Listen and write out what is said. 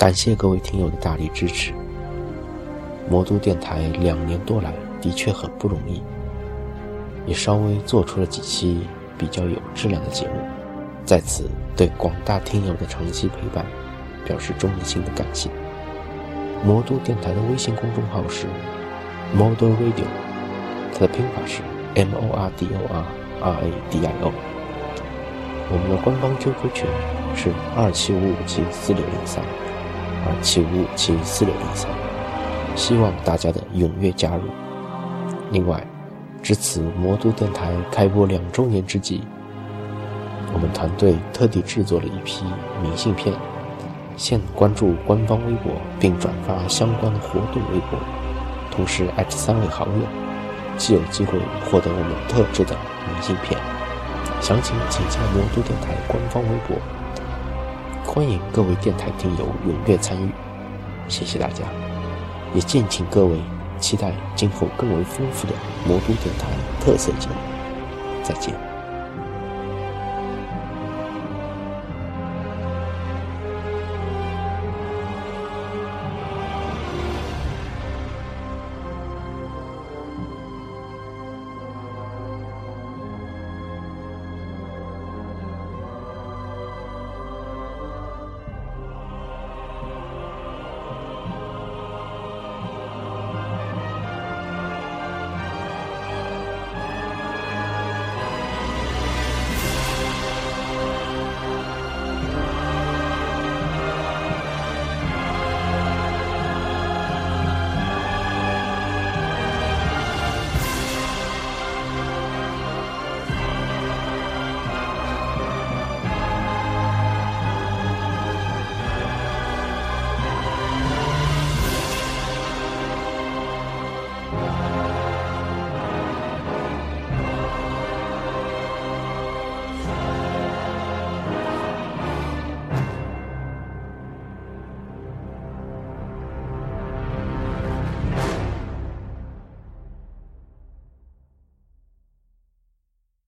感谢各位听友的大力支持。魔都电台两年多来的确很不容易，也稍微做出了几期比较有质量的节目，在此对广大听友的长期陪伴表示衷心的感谢。魔都电台的微信公众号是 Model Radio，它的拼法是 M O R D O R R A D I O。我们的官方 QQ 群是二七五五七四六零三，二七五五七四六零三，希望大家的踊跃加入。另外，值此魔都电台开播两周年之际，我们团队特地制作了一批明信片。现关注官方微博并转发相关活动微博，同时艾特三位好友，即有机会获得我们特制的明信片。详情请见魔都电台官方微博。欢迎各位电台听友踊跃参与，谢谢大家，也敬请各位期待今后更为丰富的魔都电台特色节目。再见。